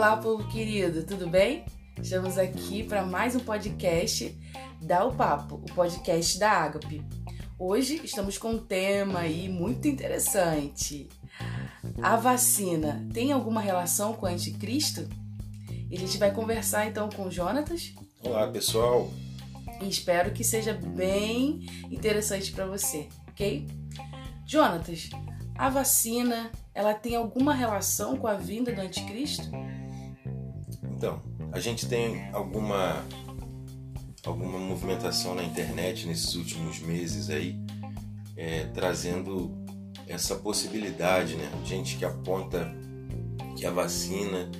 Olá, povo querido, tudo bem? Estamos aqui para mais um podcast da O Papo, o podcast da Ágape. Hoje estamos com um tema aí muito interessante. A vacina tem alguma relação com o anticristo? E a gente vai conversar então com o Jonatas. Olá, pessoal. E espero que seja bem interessante para você, ok? Jonatas, a vacina, ela tem alguma relação com a vinda do anticristo? Então, a gente tem alguma alguma movimentação na internet nesses últimos meses aí, é, trazendo essa possibilidade, né? Gente que aponta que a vacina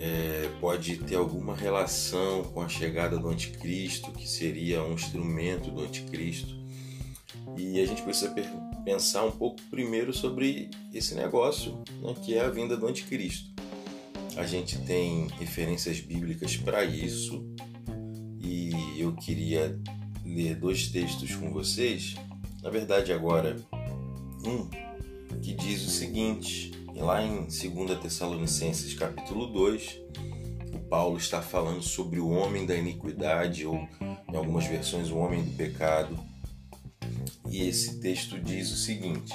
é, pode ter alguma relação com a chegada do anticristo, que seria um instrumento do anticristo. E a gente precisa pensar um pouco primeiro sobre esse negócio, né, que é a vinda do anticristo. A gente tem referências bíblicas para isso e eu queria ler dois textos com vocês. Na verdade, agora, um que diz o seguinte, lá em 2 Tessalonicenses capítulo 2, o Paulo está falando sobre o homem da iniquidade, ou em algumas versões, o homem do pecado e esse texto diz o seguinte: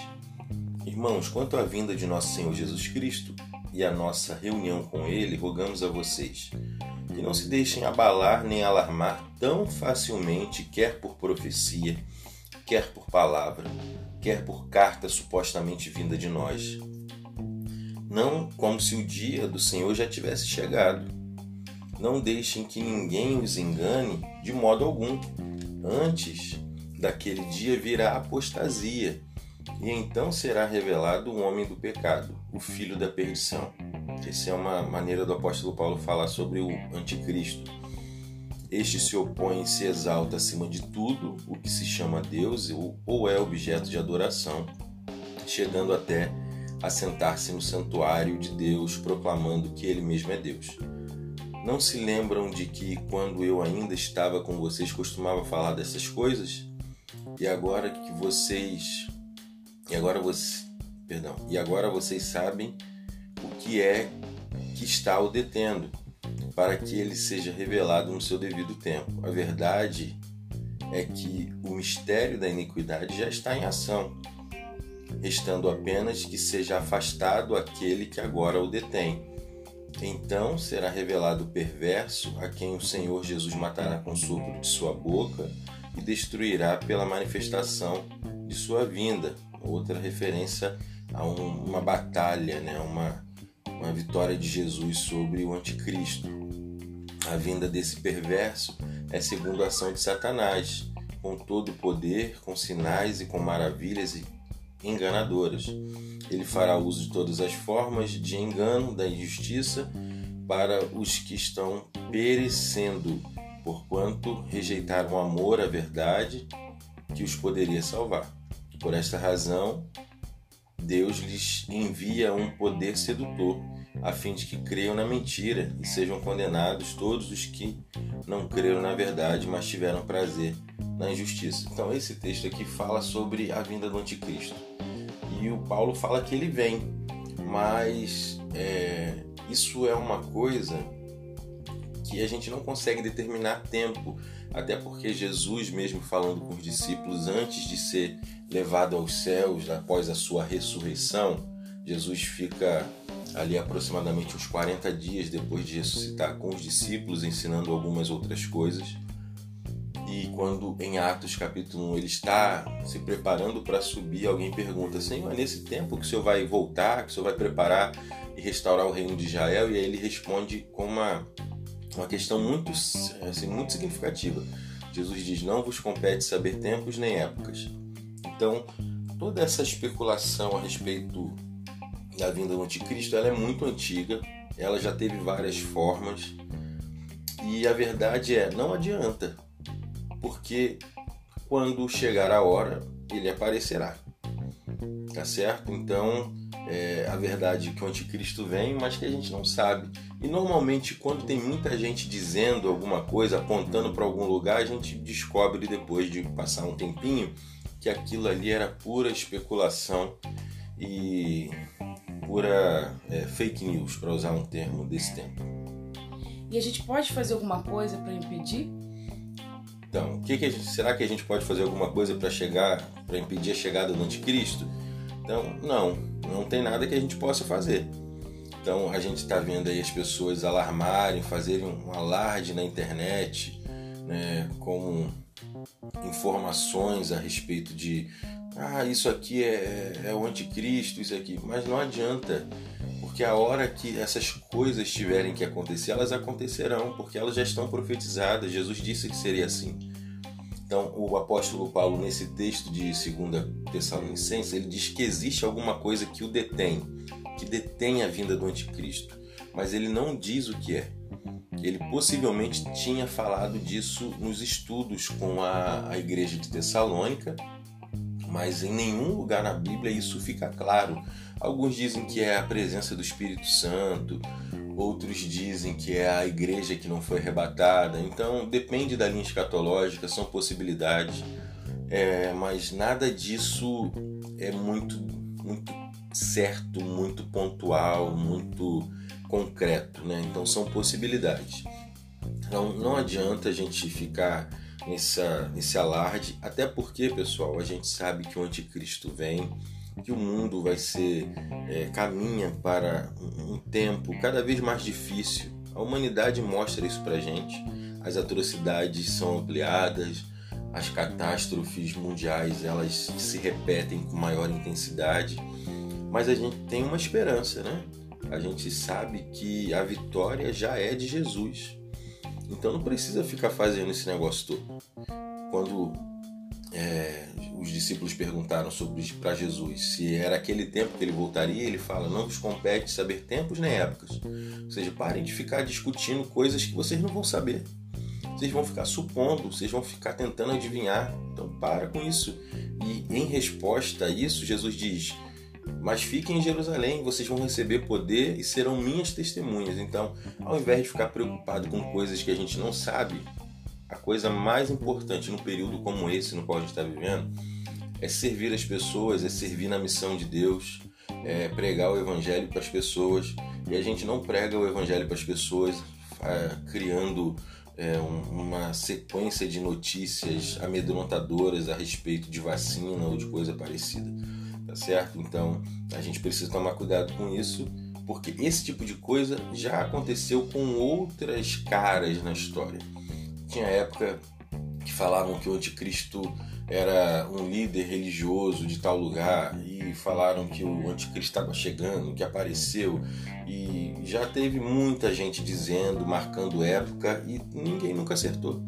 Irmãos, quanto à vinda de nosso Senhor Jesus Cristo e a nossa reunião com Ele, rogamos a vocês que não se deixem abalar nem alarmar tão facilmente, quer por profecia, quer por palavra, quer por carta supostamente vinda de nós. Não como se o dia do Senhor já tivesse chegado. Não deixem que ninguém os engane de modo algum. Antes, daquele dia virá apostasia, e então será revelado o homem do pecado, o filho da perdição. Essa é uma maneira do apóstolo Paulo falar sobre o anticristo. Este se opõe e se exalta acima de tudo o que se chama Deus ou é objeto de adoração, chegando até a sentar-se no santuário de Deus, proclamando que ele mesmo é Deus. Não se lembram de que, quando eu ainda estava com vocês, costumava falar dessas coisas? E agora que vocês e agora você, perdão, e agora vocês sabem o que é que está o detendo, para que ele seja revelado no seu devido tempo. A verdade é que o mistério da iniquidade já está em ação, restando apenas que seja afastado aquele que agora o detém. Então será revelado o perverso, a quem o Senhor Jesus matará com o sopro de sua boca e destruirá pela manifestação de sua vinda. Outra referência a um, uma batalha, né? uma, uma vitória de Jesus sobre o anticristo. A vinda desse perverso é segundo a ação de Satanás, com todo o poder, com sinais e com maravilhas enganadoras. Ele fará uso de todas as formas de engano, da injustiça, para os que estão perecendo porquanto rejeitaram o amor à verdade que os poderia salvar. Por esta razão, Deus lhes envia um poder sedutor, a fim de que creiam na mentira e sejam condenados todos os que não creram na verdade, mas tiveram prazer na injustiça. Então, esse texto aqui fala sobre a vinda do anticristo. E o Paulo fala que ele vem, mas é, isso é uma coisa que a gente não consegue determinar tempo, até porque Jesus, mesmo falando com os discípulos antes de ser levado aos céus, após a sua ressurreição, Jesus fica ali aproximadamente uns 40 dias depois de ressuscitar com os discípulos, ensinando algumas outras coisas. E quando em Atos capítulo 1 ele está se preparando para subir, alguém pergunta: Senhor, é nesse tempo que o Senhor vai voltar, que o Senhor vai preparar e restaurar o reino de Israel? E aí ele responde com uma uma questão muito, assim, muito significativa. Jesus diz: Não vos compete saber tempos nem épocas. Então, toda essa especulação a respeito da vinda do anticristo ela é muito antiga, ela já teve várias formas, e a verdade é: não adianta, porque quando chegar a hora, ele aparecerá. Tá certo? Então, é, a verdade que o anticristo vem, mas que a gente não sabe. E normalmente, quando tem muita gente dizendo alguma coisa, apontando para algum lugar, a gente descobre depois de passar um tempinho que aquilo ali era pura especulação e pura é, fake news, para usar um termo desse tempo. E a gente pode fazer alguma coisa para impedir? Então, que que gente, será que a gente pode fazer alguma coisa para chegar, para impedir a chegada do anticristo? Então, não, não tem nada que a gente possa fazer. Então, a gente está vendo aí as pessoas alarmarem, fazerem um alarde na internet, né, com informações a respeito de ah, isso aqui é, é o anticristo, isso aqui. Mas não adianta, porque a hora que essas coisas tiverem que acontecer, elas acontecerão, porque elas já estão profetizadas. Jesus disse que seria assim. Então, o apóstolo Paulo, nesse texto de 2 Tessalonicenses, ele diz que existe alguma coisa que o detém, que detém a vinda do anticristo. Mas ele não diz o que é. Ele possivelmente tinha falado disso nos estudos com a, a igreja de Tessalônica, mas em nenhum lugar na Bíblia isso fica claro. Alguns dizem que é a presença do Espírito Santo, outros dizem que é a igreja que não foi arrebatada. Então depende da linha escatológica, são possibilidades, é, mas nada disso é muito, muito certo, muito pontual, muito concreto, né? Então são possibilidades. Então não adianta a gente ficar nessa, nesse alarde, até porque, pessoal, a gente sabe que o anticristo vem, que o mundo vai ser é, caminha para um tempo cada vez mais difícil. A humanidade mostra isso para gente. As atrocidades são ampliadas, as catástrofes mundiais elas se repetem com maior intensidade, mas a gente tem uma esperança, né? A gente sabe que a vitória já é de Jesus. Então não precisa ficar fazendo esse negócio todo. Quando é, os discípulos perguntaram sobre para Jesus se era aquele tempo que ele voltaria, ele fala: não vos compete saber tempos nem épocas. Ou seja, parem de ficar discutindo coisas que vocês não vão saber. Vocês vão ficar supondo, vocês vão ficar tentando adivinhar. Então para com isso. E em resposta a isso, Jesus diz: mas fiquem em Jerusalém, vocês vão receber poder e serão minhas testemunhas. Então, ao invés de ficar preocupado com coisas que a gente não sabe, a coisa mais importante num período como esse no qual a gente está vivendo é servir as pessoas, é servir na missão de Deus, é pregar o evangelho para as pessoas. E a gente não prega o evangelho para as pessoas é, criando é, uma sequência de notícias amedrontadoras a respeito de vacina ou de coisa parecida tá certo? Então a gente precisa tomar cuidado com isso, porque esse tipo de coisa já aconteceu com outras caras na história. Tinha época que falavam que o anticristo era um líder religioso de tal lugar e falaram que o anticristo estava chegando, que apareceu e já teve muita gente dizendo, marcando época e ninguém nunca acertou.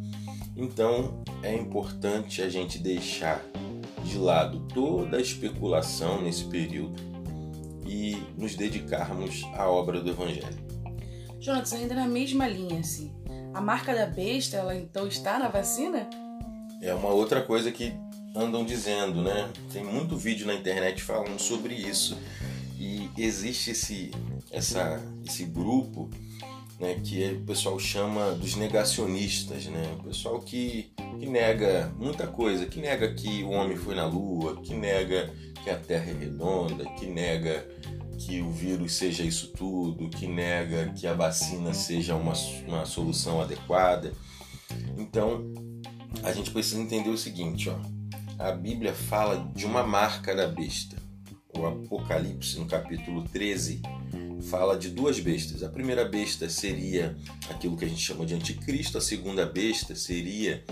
Então é importante a gente deixar de lado toda a especulação nesse período e nos dedicarmos à obra do Evangelho. Jonas, ainda na mesma linha, assim, a marca da besta, ela então está na vacina? É uma outra coisa que andam dizendo, né? Tem muito vídeo na internet falando sobre isso e existe esse, essa, esse grupo né, que o pessoal chama dos negacionistas, né? O pessoal que, que nega muita coisa, que nega que o homem foi na lua, que nega que a Terra é redonda, que nega que o vírus seja isso tudo, que nega que a vacina seja uma, uma solução adequada. Então, a gente precisa entender o seguinte, ó. A Bíblia fala de uma marca da besta. O Apocalipse, no capítulo 13, fala de duas bestas. A primeira besta seria aquilo que a gente chama de anticristo, a segunda besta seria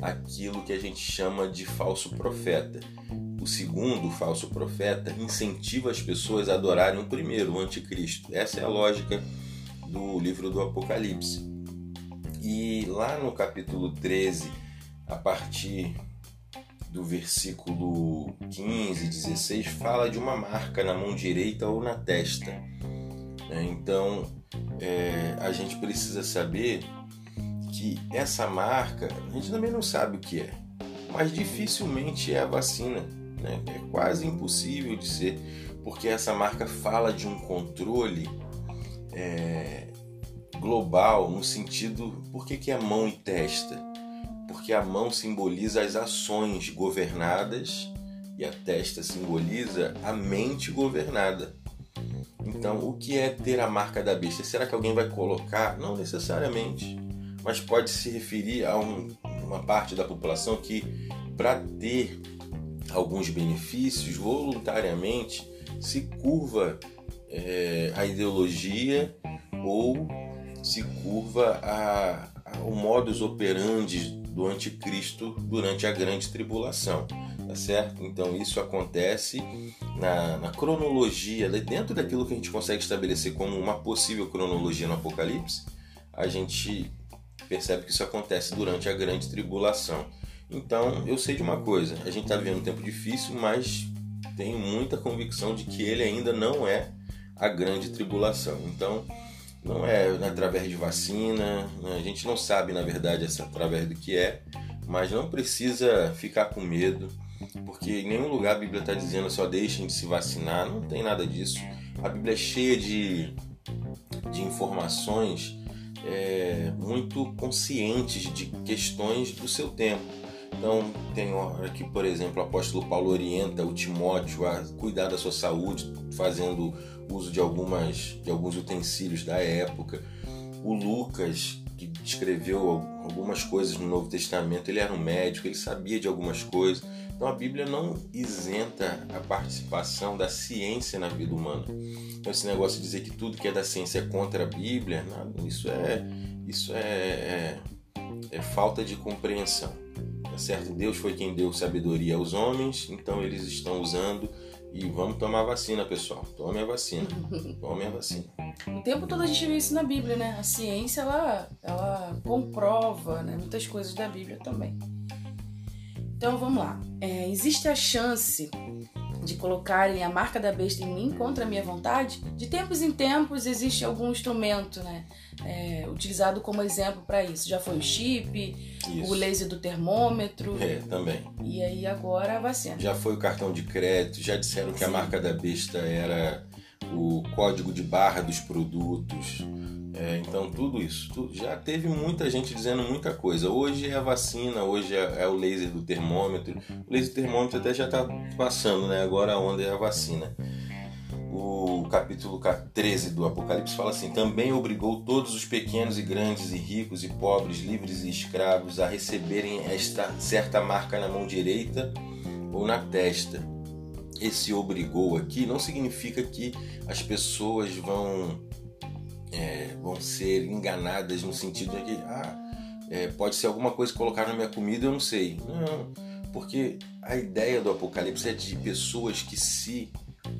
aquilo que a gente chama de falso profeta. O segundo, o falso profeta, incentiva as pessoas a adorarem o primeiro, o anticristo. Essa é a lógica do livro do Apocalipse. E lá no capítulo 13, a partir do versículo 15, 16, fala de uma marca na mão direita ou na testa. Né? Então é, a gente precisa saber que essa marca, a gente também não sabe o que é, mas dificilmente é a vacina. Né? É quase impossível de ser, porque essa marca fala de um controle é, global no sentido. Por que, que é mão e testa? Porque a mão simboliza as ações governadas e a testa simboliza a mente governada. Então, o que é ter a marca da besta? Será que alguém vai colocar? Não necessariamente, mas pode se referir a um, uma parte da população que, para ter alguns benefícios, voluntariamente se curva é, a ideologia ou se curva a, ao modus operandi do anticristo durante a grande tribulação, tá certo? Então isso acontece na, na cronologia, dentro daquilo que a gente consegue estabelecer como uma possível cronologia no Apocalipse, a gente percebe que isso acontece durante a grande tribulação. Então eu sei de uma coisa, a gente está vivendo um tempo difícil, mas tenho muita convicção de que ele ainda não é a grande tribulação. Então não é através de vacina, né? a gente não sabe na verdade através do que é, mas não precisa ficar com medo, porque em nenhum lugar a Bíblia está dizendo só deixem de se vacinar, não tem nada disso. A Bíblia é cheia de, de informações é, muito conscientes de questões do seu tempo. Então, tem hora que, por exemplo, o apóstolo Paulo orienta o Timóteo a cuidar da sua saúde, fazendo uso de, algumas, de alguns utensílios da época. O Lucas, que escreveu algumas coisas no Novo Testamento, ele era um médico, ele sabia de algumas coisas. Então a Bíblia não isenta a participação da ciência na vida humana. Então esse negócio de dizer que tudo que é da ciência é contra a Bíblia, isso é isso é, é, é falta de compreensão. Tá certo? Deus foi quem deu sabedoria aos homens, então eles estão usando e vamos tomar vacina, pessoal. Tome a vacina. Tome a vacina. O tempo todo a gente vê isso na Bíblia, né? A ciência, ela, ela comprova né? muitas coisas da Bíblia também. Então, vamos lá. É, existe a chance de colocarem a marca da besta em mim contra a minha vontade? De tempos em tempos existe algum instrumento, né? É, utilizado como exemplo para isso. Já foi o chip, isso. o laser do termômetro. É, também. E aí agora a vacina. Já foi o cartão de crédito, já disseram que Sim. a marca da besta era o código de barra dos produtos. É, então tudo isso, já teve muita gente dizendo muita coisa. Hoje é a vacina, hoje é, é o laser do termômetro. O laser do termômetro até já está passando, né? Agora a onda é a vacina o capítulo 13 do Apocalipse fala assim: Também obrigou todos os pequenos e grandes e ricos e pobres, livres e escravos a receberem esta certa marca na mão direita ou na testa. Esse obrigou aqui não significa que as pessoas vão, é, vão ser enganadas no sentido de que ah, é, pode ser alguma coisa que colocaram na minha comida, eu não sei. Não, porque a ideia do Apocalipse é de pessoas que se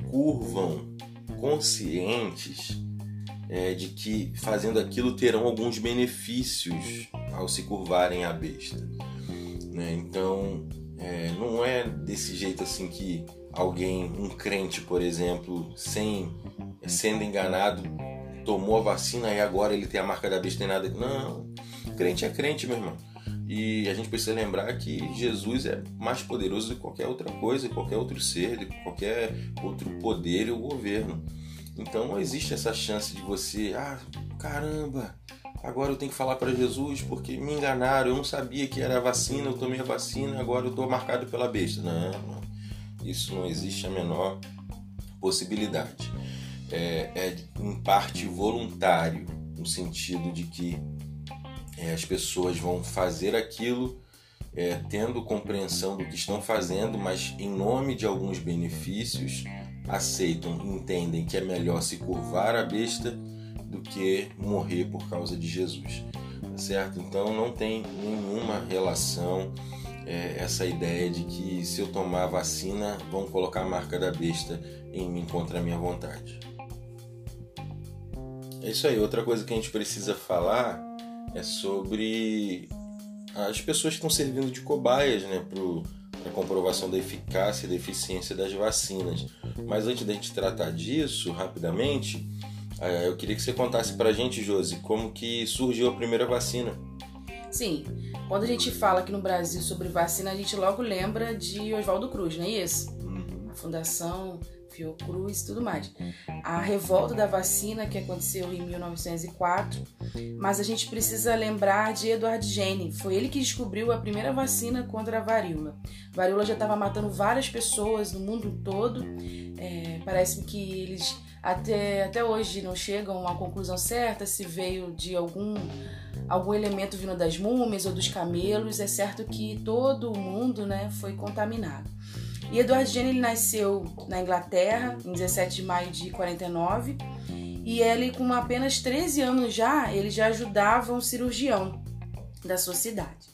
curvam conscientes é, de que fazendo aquilo terão alguns benefícios ao se curvarem à besta. Né? Então, é, não é desse jeito assim que alguém, um crente, por exemplo, sem sendo enganado, tomou a vacina e agora ele tem a marca da besta e nada. Não, crente é crente, meu irmão. E a gente precisa lembrar que Jesus é mais poderoso do que qualquer outra coisa, qualquer outro ser, de qualquer outro poder ou governo. Então não existe essa chance de você, ah, caramba, agora eu tenho que falar para Jesus porque me enganaram, eu não sabia que era vacina, eu tomei a vacina, agora eu estou marcado pela besta. Não, não, isso não existe a menor possibilidade. É, é em parte voluntário, no sentido de que é, as pessoas vão fazer aquilo é, tendo compreensão do que estão fazendo, mas em nome de alguns benefícios aceitam, entendem que é melhor se curvar à besta do que morrer por causa de Jesus, tá certo? Então não tem nenhuma relação é, essa ideia de que se eu tomar a vacina vão colocar a marca da besta em mim contra a minha vontade. É isso aí. Outra coisa que a gente precisa falar é sobre as pessoas que estão servindo de cobaias né, para a comprovação da eficácia e da eficiência das vacinas. Mas antes da gente tratar disso, rapidamente, é, eu queria que você contasse para a gente, Josi, como que surgiu a primeira vacina. Sim, quando a gente fala aqui no Brasil sobre vacina, a gente logo lembra de Oswaldo Cruz, não é isso? Uhum. Fundação Fiocruz e tudo mais. A revolta da vacina que aconteceu em 1904, mas a gente precisa lembrar de Edward Jenner. Foi ele que descobriu a primeira vacina contra a varíola. A varíola já estava matando várias pessoas no mundo todo. É, parece que eles até, até hoje não chegam uma conclusão certa se veio de algum algum elemento vindo das múmias ou dos camelos. É certo que todo o mundo né, foi contaminado. E Edward Jenner ele nasceu na Inglaterra em 17 de maio de 49 e ele com apenas 13 anos já, ele já ajudava um cirurgião da sua cidade.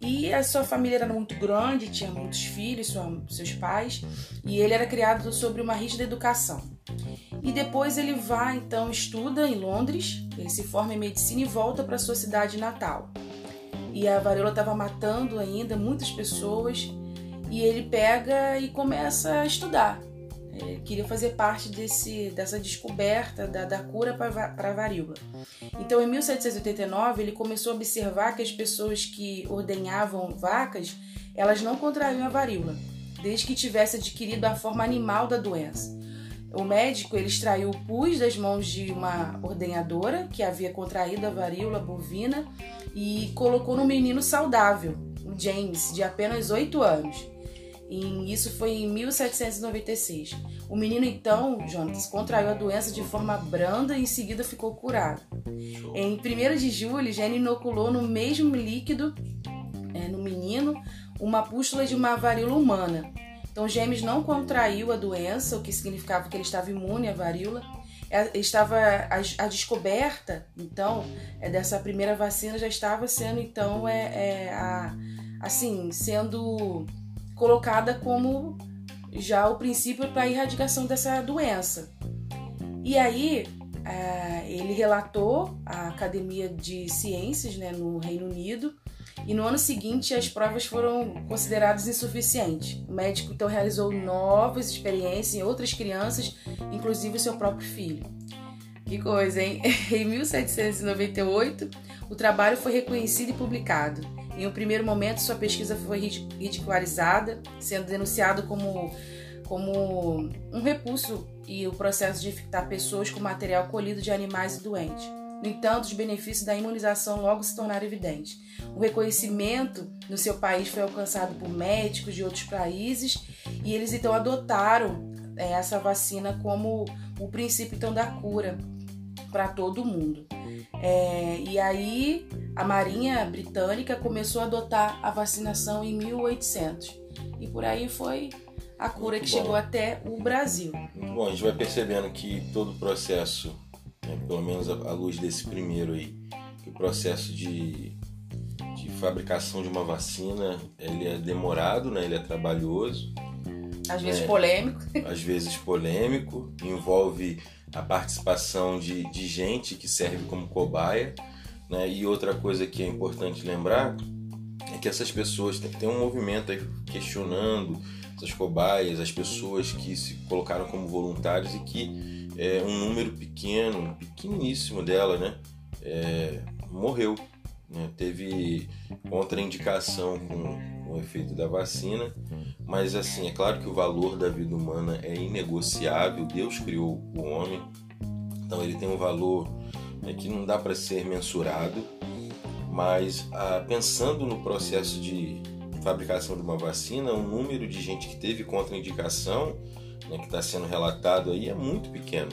E a sua família era muito grande, tinha muitos filhos, sua, seus pais, e ele era criado sobre uma rígida educação. E depois ele vai, então, estuda em Londres, ele se forma em medicina e volta para sua cidade natal. E a varíola estava matando ainda muitas pessoas, e ele pega e começa a estudar. É, queria fazer parte desse, dessa descoberta da, da cura para a varíola. Então, em 1789, ele começou a observar que as pessoas que ordenhavam vacas, elas não contraíam a varíola, desde que tivesse adquirido a forma animal da doença. O médico ele extraiu o pus das mãos de uma ordenhadora que havia contraído a varíola bovina e colocou no menino saudável, o James, de apenas 8 anos. E isso foi em 1796. O menino então, Jonas, contraiu a doença de forma branda e em seguida ficou curado. Em 1 de julho, Jenny inoculou no mesmo líquido, é, no menino, uma pústula de uma varíola humana. Então, James não contraiu a doença, o que significava que ele estava imune à varíola. É, estava a, a descoberta, então, é, dessa primeira vacina já estava sendo, então, é, é a, assim, sendo colocada como já o princípio para a erradicação dessa doença. E aí é, ele relatou à Academia de Ciências né, no Reino Unido e no ano seguinte as provas foram consideradas insuficientes. O médico então realizou novas experiências em outras crianças, inclusive o seu próprio filho. Que coisa, hein? Em 1798, o trabalho foi reconhecido e publicado. Em um primeiro momento, sua pesquisa foi ridicularizada, sendo denunciado como, como um repulso e o processo de infectar pessoas com material colhido de animais e doentes. No entanto, os benefícios da imunização logo se tornaram evidentes. O reconhecimento no seu país foi alcançado por médicos de outros países e eles então adotaram é, essa vacina como o princípio então da cura para todo mundo. É, e aí a Marinha Britânica começou a adotar a vacinação em 1800 e por aí foi a cura Muito que bom. chegou até o Brasil. Muito bom, a gente vai percebendo que todo o processo, né, pelo menos à luz desse primeiro aí, que o processo de, de fabricação de uma vacina ele é demorado, né, ele é trabalhoso. Às vezes né, polêmico. Às vezes polêmico, envolve a participação de, de gente que serve como cobaia. Né? E outra coisa que é importante lembrar é que essas pessoas têm, um movimento questionando essas cobaias, as pessoas que se colocaram como voluntários e que é, um número pequeno, pequeníssimo dela, né, é, morreu. Né? Teve contraindicação com o efeito da vacina, mas assim, é claro que o valor da vida humana é inegociável. Deus criou o homem, então ele tem um valor né, que não dá para ser mensurado. Mas ah, pensando no processo de fabricação de uma vacina, o número de gente que teve contraindicação, né, que está sendo relatado aí, é muito pequeno.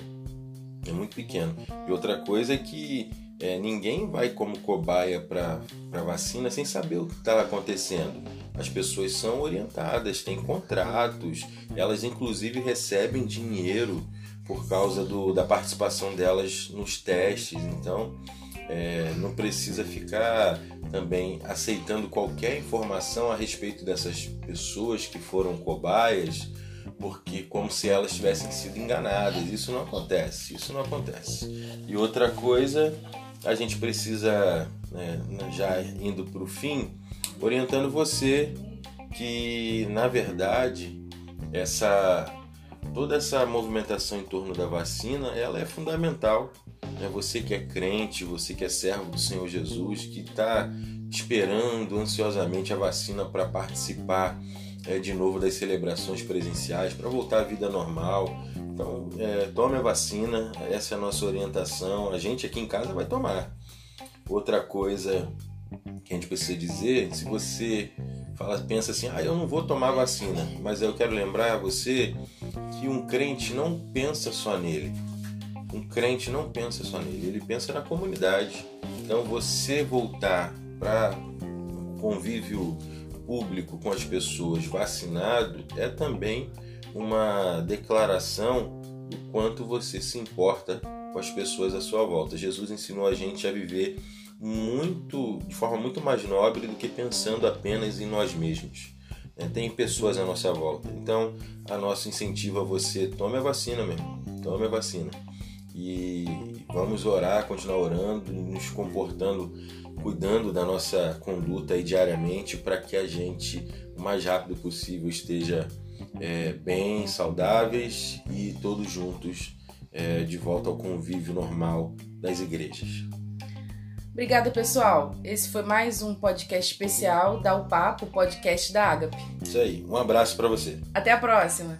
É muito pequeno. E outra coisa é que é, ninguém vai como cobaia para a vacina sem saber o que está acontecendo. As pessoas são orientadas, têm contratos, elas inclusive recebem dinheiro por causa do, da participação delas nos testes. Então, é, não precisa ficar também aceitando qualquer informação a respeito dessas pessoas que foram cobaias, porque como se elas tivessem sido enganadas. Isso não acontece, isso não acontece. E outra coisa, a gente precisa, né, já indo para o fim, orientando você que na verdade essa toda essa movimentação em torno da vacina ela é fundamental né? você que é crente você que é servo do Senhor Jesus que está esperando ansiosamente a vacina para participar é, de novo das celebrações presenciais, para voltar à vida normal. Então, é, tome a vacina, essa é a nossa orientação. A gente aqui em casa vai tomar. Outra coisa que a gente precisa dizer, se você fala, pensa assim, ah, eu não vou tomar vacina, mas eu quero lembrar a você que um crente não pensa só nele. Um crente não pensa só nele, ele pensa na comunidade. Então você voltar para convívio público com as pessoas vacinado é também uma declaração do quanto você se importa com as pessoas à sua volta. Jesus ensinou a gente a viver muito de forma muito mais nobre do que pensando apenas em nós mesmos. É, tem pessoas à nossa volta. Então, a nosso incentivo a você tome a vacina mesmo, tome a vacina e vamos orar, continuar orando, nos comportando cuidando da nossa conduta diariamente para que a gente, o mais rápido possível, esteja é, bem, saudáveis e todos juntos é, de volta ao convívio normal das igrejas. Obrigada, pessoal. Esse foi mais um podcast especial da O Papo, podcast da Agape. Isso aí. Um abraço para você. Até a próxima.